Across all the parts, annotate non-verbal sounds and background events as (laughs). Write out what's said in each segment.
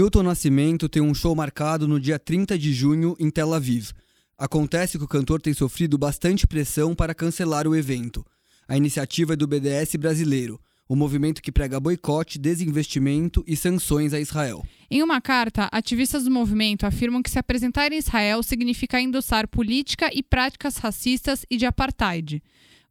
Milton Nascimento tem um show marcado no dia 30 de junho em Tel Aviv. Acontece que o cantor tem sofrido bastante pressão para cancelar o evento. A iniciativa é do BDS brasileiro, o movimento que prega boicote, desinvestimento e sanções a Israel. Em uma carta, ativistas do movimento afirmam que se apresentar em Israel significa endossar política e práticas racistas e de apartheid.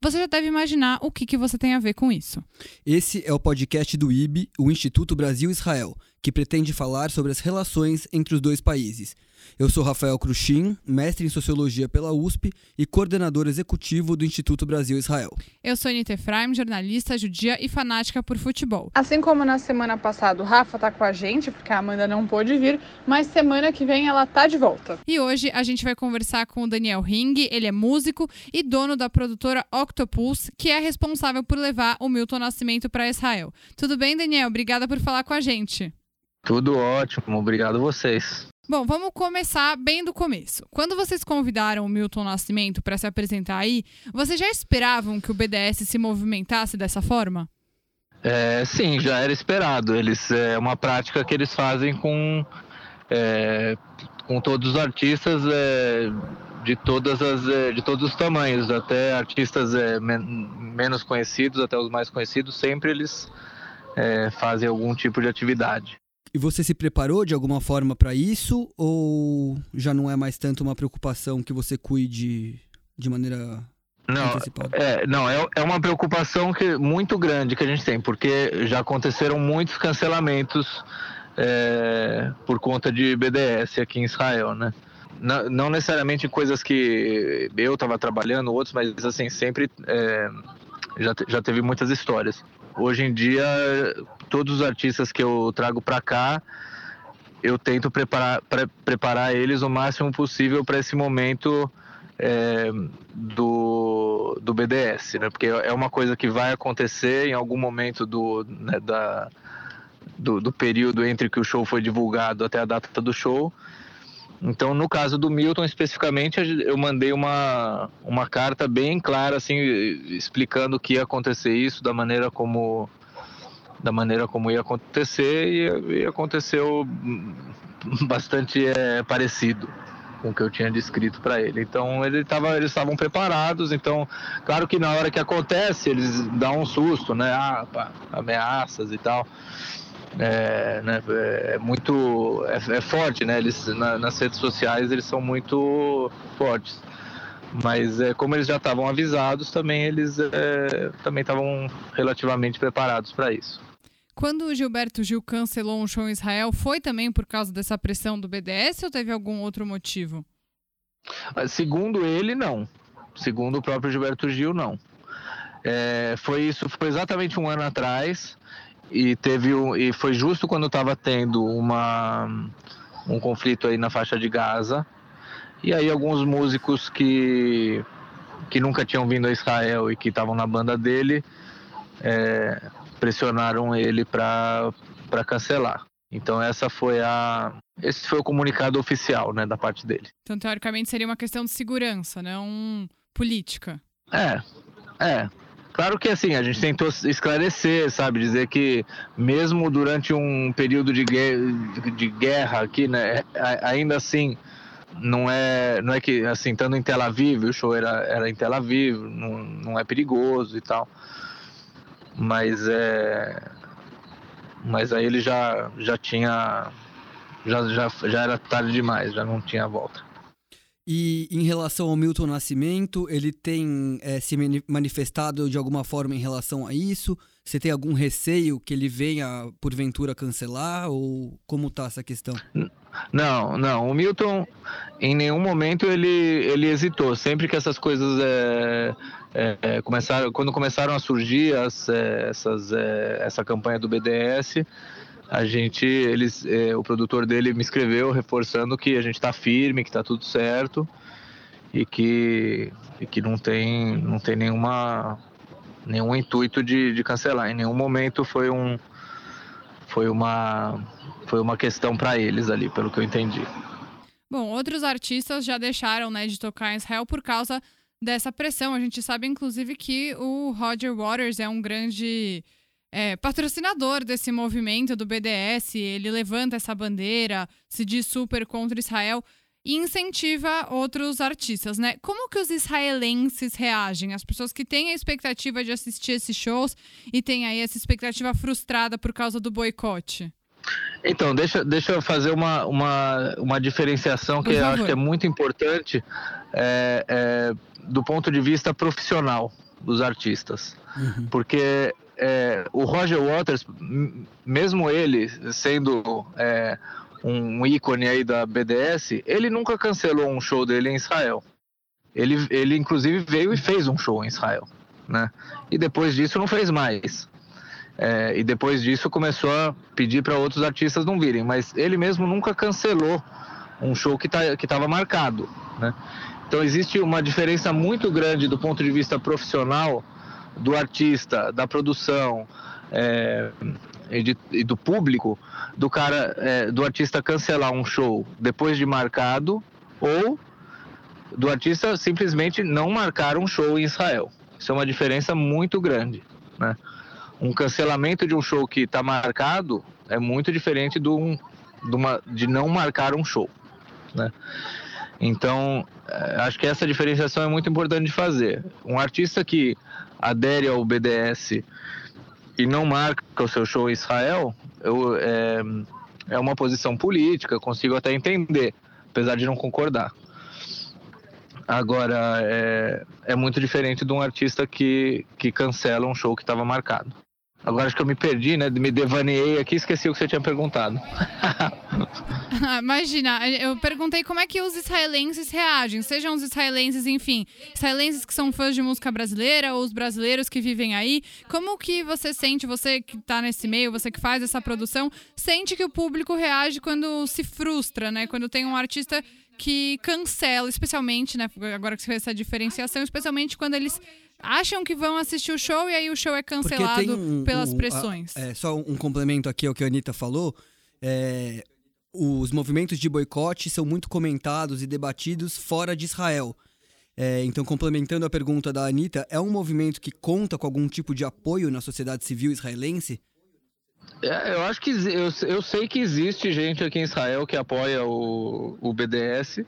Você já deve imaginar o que, que você tem a ver com isso. Esse é o podcast do IB, o Instituto Brasil-Israel, que pretende falar sobre as relações entre os dois países. Eu sou Rafael Cruxin, mestre em Sociologia pela USP e coordenador executivo do Instituto Brasil-Israel. Eu sou Anita Efraim, jornalista judia e fanática por futebol. Assim como na semana passada o Rafa tá com a gente, porque a Amanda não pôde vir, mas semana que vem ela tá de volta. E hoje a gente vai conversar com o Daniel Ring, ele é músico e dono da produtora Octopus, que é responsável por levar o Milton Nascimento para Israel. Tudo bem, Daniel? Obrigada por falar com a gente. Tudo ótimo, obrigado a vocês. Bom, vamos começar bem do começo. Quando vocês convidaram o Milton Nascimento para se apresentar aí, vocês já esperavam que o BDS se movimentasse dessa forma? É, sim, já era esperado. Eles é uma prática que eles fazem com é, com todos os artistas é, de todas as é, de todos os tamanhos, até artistas é, men menos conhecidos, até os mais conhecidos, sempre eles é, fazem algum tipo de atividade. E você se preparou de alguma forma para isso ou já não é mais tanto uma preocupação que você cuide de maneira não, é, não é, é uma preocupação que, muito grande que a gente tem, porque já aconteceram muitos cancelamentos é, por conta de BDS aqui em Israel, né? Não, não necessariamente coisas que eu estava trabalhando, outros, mas assim, sempre é, já, já teve muitas histórias. Hoje em dia, todos os artistas que eu trago para cá, eu tento preparar, pre preparar eles o máximo possível para esse momento é, do, do BDS, né? Porque é uma coisa que vai acontecer em algum momento do, né, da, do, do período entre que o show foi divulgado até a data do show. Então, no caso do Milton especificamente, eu mandei uma, uma carta bem clara, assim, explicando que ia acontecer isso, da maneira como da maneira como ia acontecer e, e aconteceu (laughs) bastante é, parecido com o que eu tinha descrito para ele. Então ele tava, eles estavam preparados. Então, claro que na hora que acontece eles dão um susto, né? Ah, pá, ameaças e tal é, né, é muito é, é, forte, né? Eles na, nas redes sociais eles são muito fortes. Mas é, como eles já estavam avisados, também eles é, também estavam relativamente preparados para isso. Quando o Gilberto Gil cancelou um show em Israel, foi também por causa dessa pressão do BDS ou teve algum outro motivo? Ah, segundo ele, não. Segundo o próprio Gilberto Gil, não. É, foi isso, foi exatamente um ano atrás e teve um, e foi justo quando estava tendo uma um conflito aí na faixa de Gaza. E aí alguns músicos que que nunca tinham vindo a Israel e que estavam na banda dele é, pressionaram ele para para cancelar. Então essa foi a esse foi o comunicado oficial né da parte dele. Então teoricamente seria uma questão de segurança não política. É é Claro que assim, a gente tentou esclarecer, sabe? Dizer que mesmo durante um período de guerra, de guerra aqui, né? Ainda assim, não é, não é que assim, estando em Tel Aviv, o show era, era em Tel Aviv, não, não é perigoso e tal. Mas é. Mas aí ele já, já tinha. Já, já, já era tarde demais, já não tinha volta. E em relação ao Milton Nascimento, ele tem é, se manifestado de alguma forma em relação a isso? Você tem algum receio que ele venha, porventura, cancelar? Ou como está essa questão? Não, não. O Milton, em nenhum momento, ele, ele hesitou. Sempre que essas coisas é, é, começaram, quando começaram a surgir as, essas, essa campanha do BDS, a gente, eles, é, o produtor dele me escreveu reforçando que a gente está firme, que está tudo certo e que, e que não tem, não tem nenhuma, nenhum intuito de, de cancelar. Em nenhum momento foi um, foi uma, foi uma questão para eles ali, pelo que eu entendi. Bom, outros artistas já deixaram né, de tocar em Israel por causa dessa pressão. A gente sabe, inclusive, que o Roger Waters é um grande é, patrocinador desse movimento do BDS, ele levanta essa bandeira, se diz super contra Israel e incentiva outros artistas, né? Como que os israelenses reagem? As pessoas que têm a expectativa de assistir esses shows e têm aí essa expectativa frustrada por causa do boicote? Então, deixa, deixa eu fazer uma, uma, uma diferenciação que eu acho que é muito importante é, é, do ponto de vista profissional dos artistas. Uhum. Porque é, o Roger Waters, mesmo ele sendo é, um ícone aí da BDS, ele nunca cancelou um show dele em Israel. Ele, ele inclusive veio e fez um show em Israel, né? E depois disso não fez mais. É, e depois disso começou a pedir para outros artistas não virem, mas ele mesmo nunca cancelou um show que tá, estava marcado, né? Então existe uma diferença muito grande do ponto de vista profissional do artista, da produção, é, e, de, e do público do cara, é, do artista cancelar um show depois de marcado ou do artista simplesmente não marcar um show em Israel. Isso é uma diferença muito grande, né? Um cancelamento de um show que está marcado é muito diferente do, um, de, uma, de não marcar um show, né? Então, é, acho que essa diferenciação é muito importante de fazer. Um artista que adere ao BDS e não marca o seu show em Israel, eu, é, é uma posição política, consigo até entender, apesar de não concordar. Agora, é, é muito diferente de um artista que, que cancela um show que estava marcado. Agora acho que eu me perdi, né? Me devaneei aqui esqueci o que você tinha perguntado. (laughs) Imagina, eu perguntei como é que os israelenses reagem, sejam os israelenses, enfim, israelenses que são fãs de música brasileira ou os brasileiros que vivem aí. Como que você sente, você que está nesse meio, você que faz essa produção, sente que o público reage quando se frustra, né? Quando tem um artista que cancela, especialmente, né? Agora que você fez essa diferenciação, especialmente quando eles acham que vão assistir o show e aí o show é cancelado um, pelas um, pressões. A, é, só um complemento aqui ao que a Anitta falou. É, os movimentos de boicote são muito comentados e debatidos fora de Israel. É, então, complementando a pergunta da Anitta, é um movimento que conta com algum tipo de apoio na sociedade civil israelense? É, eu acho que eu, eu sei que existe gente aqui em Israel que apoia o, o BDS,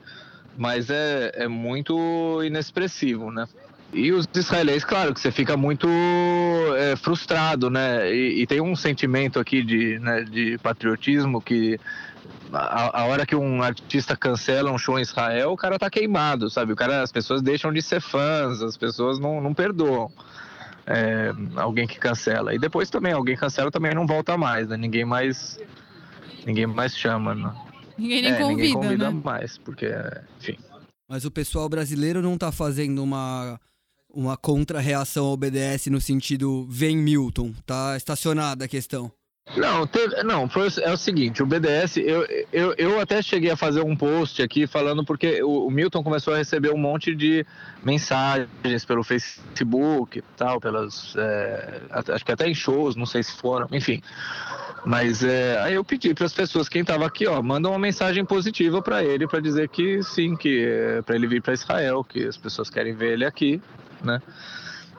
mas é, é muito inexpressivo, né? E os israelenses, claro, que você fica muito é, frustrado, né? E, e, tem um sentimento aqui de, né, de patriotismo que a, a, hora que um artista cancela um show em Israel, o cara tá queimado, sabe? O cara, as pessoas deixam de ser fãs, as pessoas não, não perdoam é, alguém que cancela. E depois também, alguém cancela também não volta mais, né? Ninguém mais, ninguém mais chama, né? Ninguém nem é, convida, ninguém convida né? mais, porque, enfim. Mas o pessoal brasileiro não tá fazendo uma uma contra-reação ao BDS no sentido vem Milton, tá estacionada a questão. Não, teve, não foi, é o seguinte, o BDS, eu, eu, eu até cheguei a fazer um post aqui falando porque o, o Milton começou a receber um monte de mensagens pelo Facebook tal, pelas, é, acho que até em shows, não sei se foram, enfim. Mas é, aí eu pedi para as pessoas, quem estava aqui, ó, manda uma mensagem positiva para ele, para dizer que sim, que é para ele vir para Israel, que as pessoas querem ver ele aqui, né?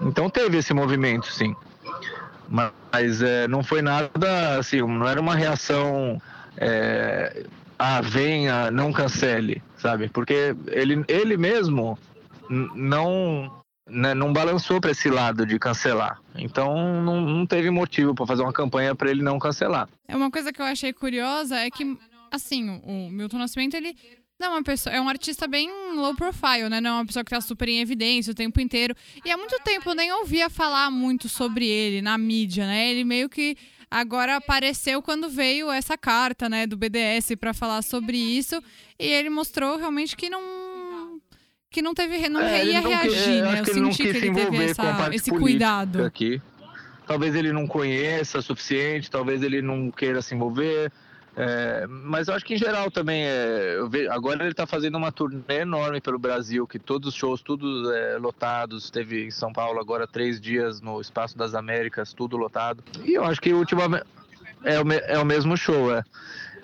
Então teve esse movimento, sim. Mas é, não foi nada assim, não era uma reação é, ah, venha, não cancele, sabe? Porque ele, ele mesmo não né, não balançou para esse lado de cancelar. Então não, não teve motivo para fazer uma campanha para ele não cancelar. É uma coisa que eu achei curiosa é que assim, o Milton Nascimento ele não, uma pessoa, é um artista bem low profile, né? Não é uma pessoa que tá super em evidência o tempo inteiro. E há muito tempo eu nem ouvia falar muito sobre ele na mídia, né? Ele meio que agora apareceu quando veio essa carta, né, do BDS para falar sobre isso, e ele mostrou realmente que não que não teve não é, ia não reagir, né? Eu senti que ele teve essa, esse cuidado aqui. Talvez ele não conheça o suficiente, talvez ele não queira se envolver. É, mas eu acho que em geral também, é, vejo, agora ele está fazendo uma turnê enorme pelo Brasil, que todos os shows, tudo é, lotados. Teve em São Paulo agora três dias no Espaço das Américas, tudo lotado. E eu acho que ultimamente é o, é o mesmo show, é.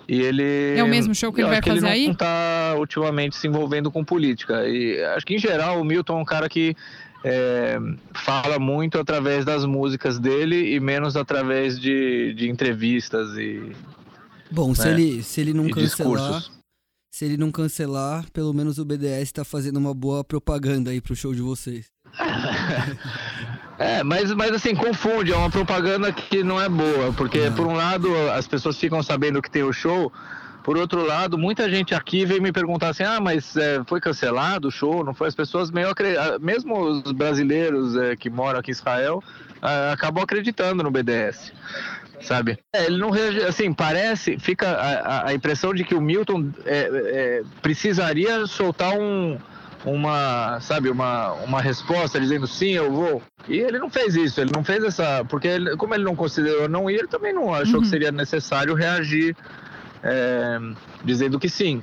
E ele. É o mesmo show que ele vai fazer ele aí? Não tá ultimamente se envolvendo com política. E acho que em geral o Milton é um cara que é, fala muito através das músicas dele e menos através de, de entrevistas e. Bom, né, se, ele, se ele não cancelar. Discursos. Se ele não cancelar, pelo menos o BDS está fazendo uma boa propaganda aí pro show de vocês. (laughs) É, mas, mas assim, confunde, é uma propaganda que não é boa, porque por um lado as pessoas ficam sabendo que tem o show, por outro lado, muita gente aqui vem me perguntar assim: ah, mas é, foi cancelado o show? Não foi? As pessoas meio ah, mesmo os brasileiros é, que moram aqui em Israel é, acabam acreditando no BDS, sabe? É, ele não reage, assim, parece, fica a, a, impressão de que o Milton é, é, precisaria soltar um uma, sabe, uma, uma resposta dizendo sim, eu vou. E ele não fez isso, ele não fez essa. Porque ele, como ele não considerou não ir, ele também não achou uhum. que seria necessário reagir é, dizendo que sim,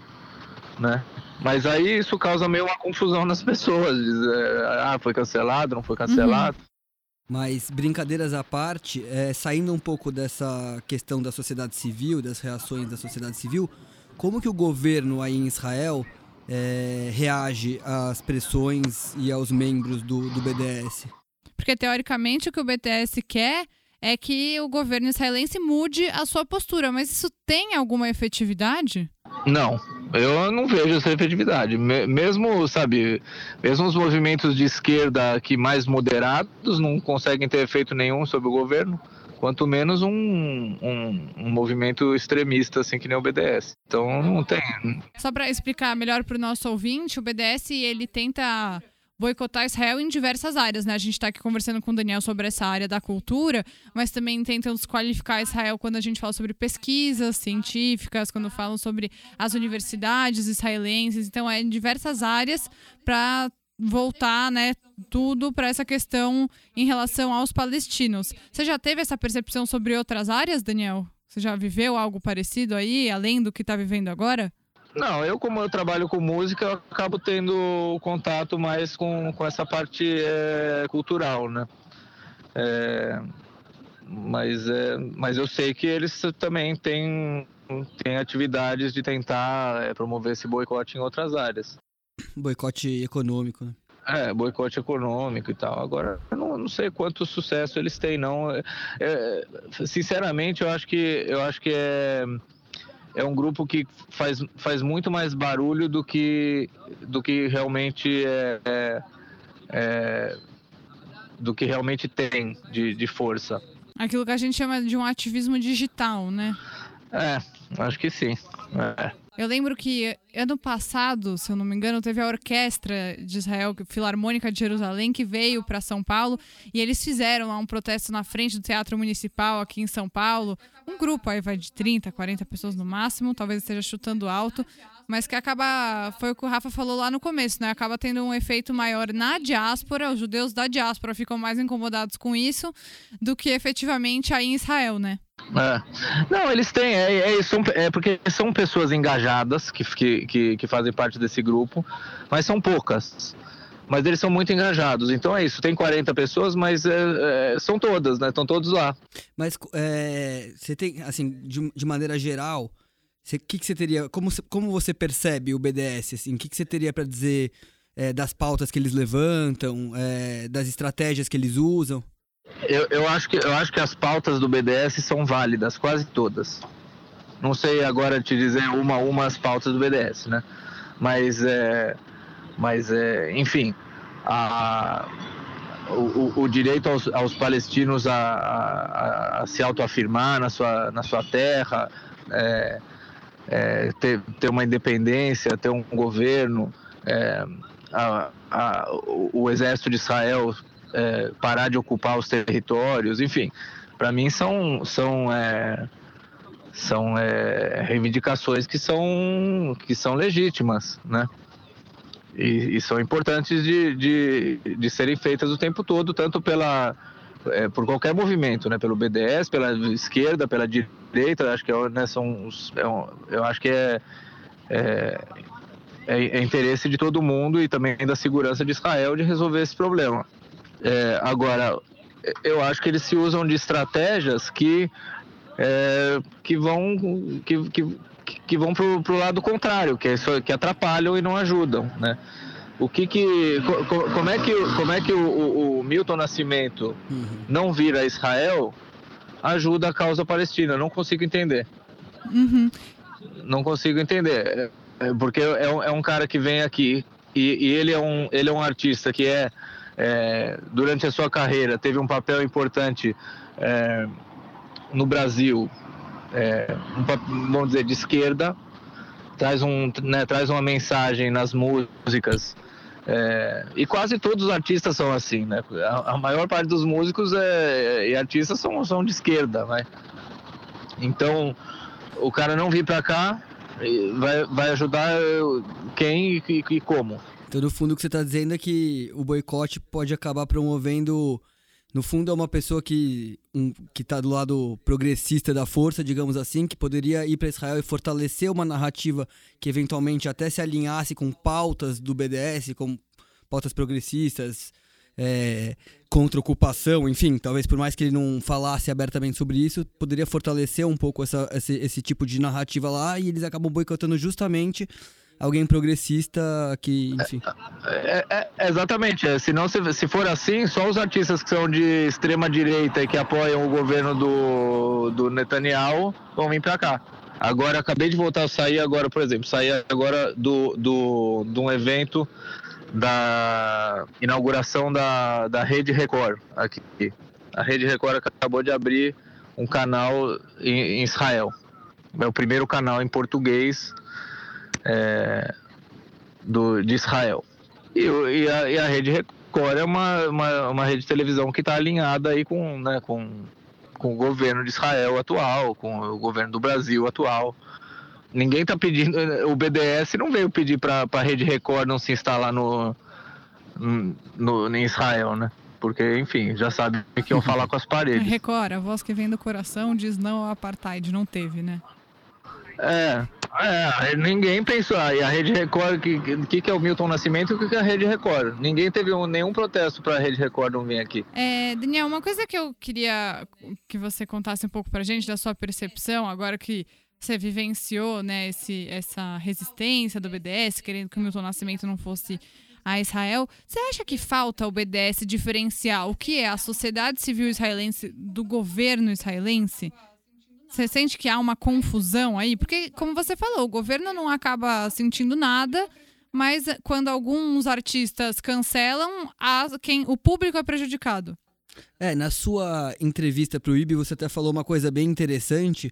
né? Mas aí isso causa meio uma confusão nas pessoas. Diz, é, ah, foi cancelado, não foi cancelado. Uhum. Mas brincadeiras à parte, é, saindo um pouco dessa questão da sociedade civil, das reações da sociedade civil, como que o governo aí em Israel é, reage às pressões e aos membros do, do BDS? Porque teoricamente o que o BDS quer é que o governo israelense mude a sua postura, mas isso tem alguma efetividade? Não, eu não vejo essa efetividade. Mesmo, sabe, mesmo os movimentos de esquerda que mais moderados não conseguem ter efeito nenhum sobre o governo quanto menos um, um, um, movimento extremista, assim que nem o BDS. Então não tem. Só para explicar melhor para o nosso ouvinte, o BDS ele tenta boicotar Israel em diversas áreas, né? A gente está aqui conversando com o Daniel sobre essa área da cultura, mas também tentam desqualificar Israel quando a gente fala sobre pesquisas científicas, quando falam sobre as universidades israelenses. Então, é em diversas áreas para voltar, né, tudo para essa questão em relação aos palestinos. Você já teve essa percepção sobre outras áreas, Daniel? Você já viveu algo parecido aí, além do que está vivendo agora? Não, eu como eu trabalho com música, eu acabo tendo contato mais com, com essa parte é, cultural, né? É, mas, é, mas eu sei que eles também têm, têm atividades de tentar é, promover esse boicote em outras áreas. Boicote econômico, né? É, boicote econômico e tal. Agora, eu não, não sei quanto sucesso eles têm, não. É, é, sinceramente, eu acho que eu acho que é, é um grupo que faz, faz muito mais barulho do que, do que realmente é, é, é do que realmente tem de, de força. Aquilo que a gente chama de um ativismo digital, né? É, acho que sim. É. Eu lembro que ano passado, se eu não me engano, teve a orquestra de Israel, Filarmônica de Jerusalém, que veio para São Paulo e eles fizeram lá um protesto na frente do Teatro Municipal aqui em São Paulo. Um grupo aí vai de 30, 40 pessoas no máximo, talvez esteja chutando alto, mas que acaba, foi o que o Rafa falou lá no começo, né? Acaba tendo um efeito maior na diáspora, os judeus da diáspora ficam mais incomodados com isso do que efetivamente aí em Israel, né? É. Não, eles têm, é, é, são, é porque são pessoas engajadas que, que, que fazem parte desse grupo, mas são poucas. Mas eles são muito engajados. Então é isso, tem 40 pessoas, mas é, é, são todas, né? Estão todos lá. Mas é, você tem, assim, de, de maneira geral, o que, que você teria. Como, como você percebe o BDS? Assim, o que, que você teria para dizer é, das pautas que eles levantam, é, das estratégias que eles usam? Eu, eu, acho que, eu acho que as pautas do BDS são válidas, quase todas. Não sei agora te dizer uma a uma as pautas do BDS, né? Mas, é, mas é, enfim, a, o, o, direito aos, aos palestinos a, a, a, se autoafirmar na sua, na sua terra, é, é, ter, ter uma independência, ter um governo, é, a, a, o, o exército de Israel é, parar de ocupar os territórios, enfim, para mim são são é, são é, reivindicações que são que são legítimas, né? E, e são importantes de, de, de, serem feitas o tempo todo, tanto pela é, por qualquer movimento, né? Pelo BDS, pela esquerda, pela direita, acho que é, né, são é eu acho que é, é, é, interesse de todo mundo e também da segurança de Israel de resolver esse problema. É, agora, eu acho que eles se usam de estratégias que, é, que vão, que, que, que vão pro, pro lado contrário, que, é isso, que atrapalham e não ajudam, né? o que que co, como é que como é que o, o, o Milton Nascimento uhum. não vira Israel ajuda a causa palestina? Não consigo entender. Uhum. Não consigo entender, é, é, porque é um, é um cara que vem aqui e, e, ele é um ele é um artista que é, é durante a sua carreira teve um papel importante é, no Brasil, é, um, vamos dizer de esquerda, traz um né, traz uma mensagem nas músicas é, e quase todos os artistas são assim, né? A, a maior parte dos músicos é, e artistas são, são de esquerda, né? Então, o cara não vir para cá vai, vai ajudar quem e, e como. Então, no fundo, o que você está dizendo é que o boicote pode acabar promovendo. No fundo, é uma pessoa que um, está do lado progressista da força, digamos assim, que poderia ir para Israel e fortalecer uma narrativa que eventualmente até se alinhasse com pautas do BDS, com pautas progressistas, é, contra ocupação, enfim, talvez por mais que ele não falasse abertamente sobre isso, poderia fortalecer um pouco essa, esse, esse tipo de narrativa lá e eles acabam boicotando justamente alguém progressista que, enfim. É, é, é, exatamente. É, senão, se, se for assim, só os artistas que são de extrema direita e que apoiam o governo do, do Netanyahu vão vir para cá. Agora, acabei de voltar a sair agora, por exemplo, saí agora do, do, de um evento da inauguração da, da Rede Record aqui. A Rede Record acabou de abrir um canal em, em Israel. É o primeiro canal em português é, do, de Israel. E, e, a, e, a, Rede Record é uma, uma, uma rede de televisão que está alinhada aí com, né, com, com o governo de Israel atual, com o governo do Brasil atual. Ninguém está pedindo. O BDS não veio pedir para a Rede Record não se instalar no, no, em Israel, né? Porque, enfim, já sabe que iam falar com as (laughs) paredes. Record, a voz que vem do coração diz não ao apartheid, não teve, né? É, é ninguém pensou. E a Rede Record, o que, que, que é o Milton Nascimento e o que, que é a Rede Record? Ninguém teve um, nenhum protesto para a Rede Record não vir aqui. É, Daniel, uma coisa que eu queria que você contasse um pouco pra gente da sua percepção, agora que você vivenciou né, esse, essa resistência do BDS, querendo que o Milton Nascimento não fosse a Israel. Você acha que falta o BDS diferenciar o que é a sociedade civil israelense do governo israelense? Você sente que há uma confusão aí? Porque, como você falou, o governo não acaba sentindo nada, mas quando alguns artistas cancelam, quem, o público é prejudicado. É, na sua entrevista para o IB, você até falou uma coisa bem interessante,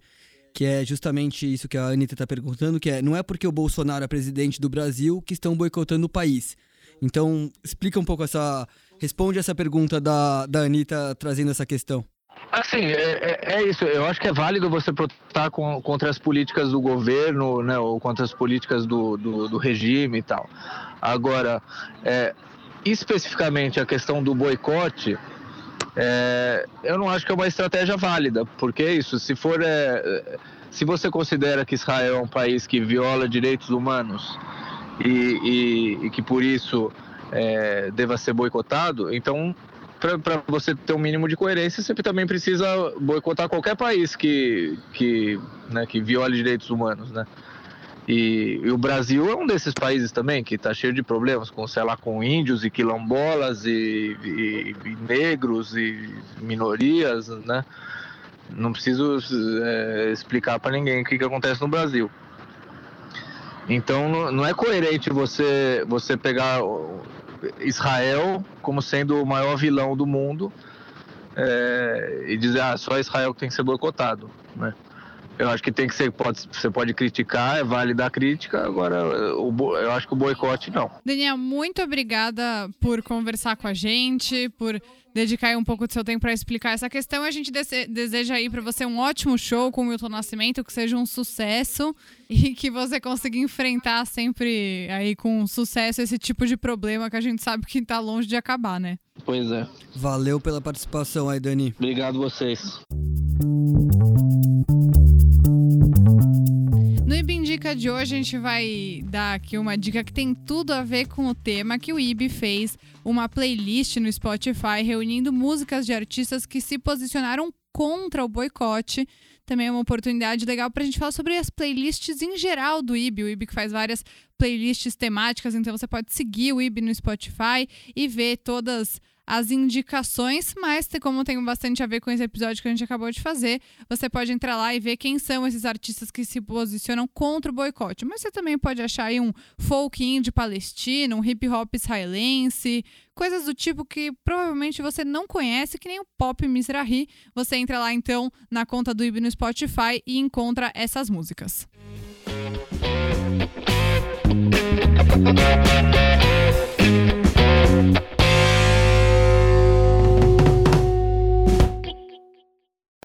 que é justamente isso que a Anitta está perguntando, que é não é porque o Bolsonaro é presidente do Brasil que estão boicotando o país. Então, explica um pouco essa... Responde essa pergunta da, da Anitta trazendo essa questão. Assim, é, é, é isso. Eu acho que é válido você protestar com, contra as políticas do governo, né, ou contra as políticas do, do, do regime e tal. Agora, é, especificamente a questão do boicote, é, eu não acho que é uma estratégia válida, porque é isso, se for. É, se você considera que Israel é um país que viola direitos humanos e, e, e que por isso deva ser boicotado, então para você ter um mínimo de coerência, você também precisa boicotar qualquer país que, que, né, que viole direitos humanos, né? E, e, o Brasil é um desses países também que está cheio de problemas com, sei lá, com índios e quilombolas e, e, e negros e minorias, né? Não preciso é, explicar para ninguém o que, que acontece no Brasil. Então não, não é coerente você você pegar Israel como sendo o maior vilão do mundo é, e dizer ah, só Israel que tem que ser boicotado, né? Eu acho que tem que ser, pode, você pode criticar, é válido a crítica, agora o, eu acho que o boicote não. Daniel, muito obrigada por conversar com a gente, por dedicar um pouco do seu tempo para explicar essa questão. A gente deseja aí para você um ótimo show com o Milton Nascimento, que seja um sucesso e que você consiga enfrentar sempre aí com sucesso esse tipo de problema que a gente sabe que está longe de acabar, né? Pois é. Valeu pela participação aí, Dani. Obrigado vocês. Dica de hoje a gente vai dar aqui uma dica que tem tudo a ver com o tema que o IB fez uma playlist no Spotify reunindo músicas de artistas que se posicionaram contra o boicote. Também é uma oportunidade legal para a gente falar sobre as playlists em geral do IB. O IB que faz várias playlists temáticas, então você pode seguir o IB no Spotify e ver todas as indicações, mas como tem bastante a ver com esse episódio que a gente acabou de fazer, você pode entrar lá e ver quem são esses artistas que se posicionam contra o boicote. Mas você também pode achar aí um folk indie palestino, um hip hop israelense, coisas do tipo que provavelmente você não conhece, que nem o pop Mizrahi. Você entra lá então na conta do IB no Spotify e encontra essas músicas. Música Thank you.